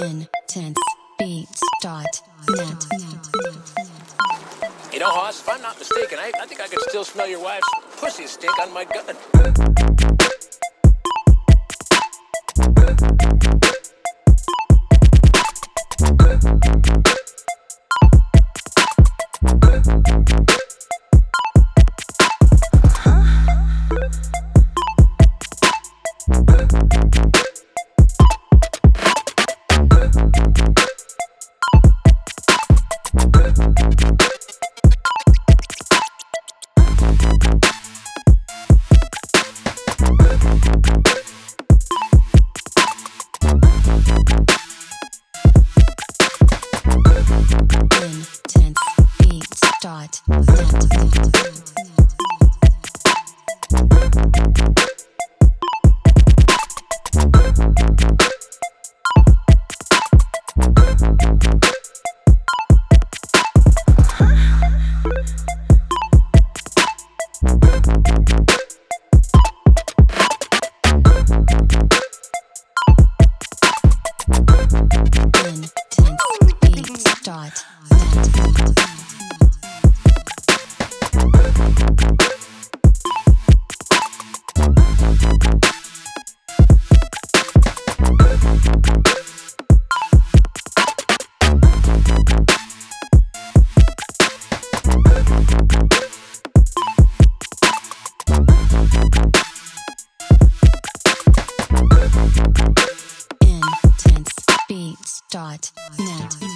intensebeats.net. You know, Hoss, if I'm not mistaken, I, I think I can still smell your wife's pussy stink on my gun. intensebeats.net. intensebeats.net.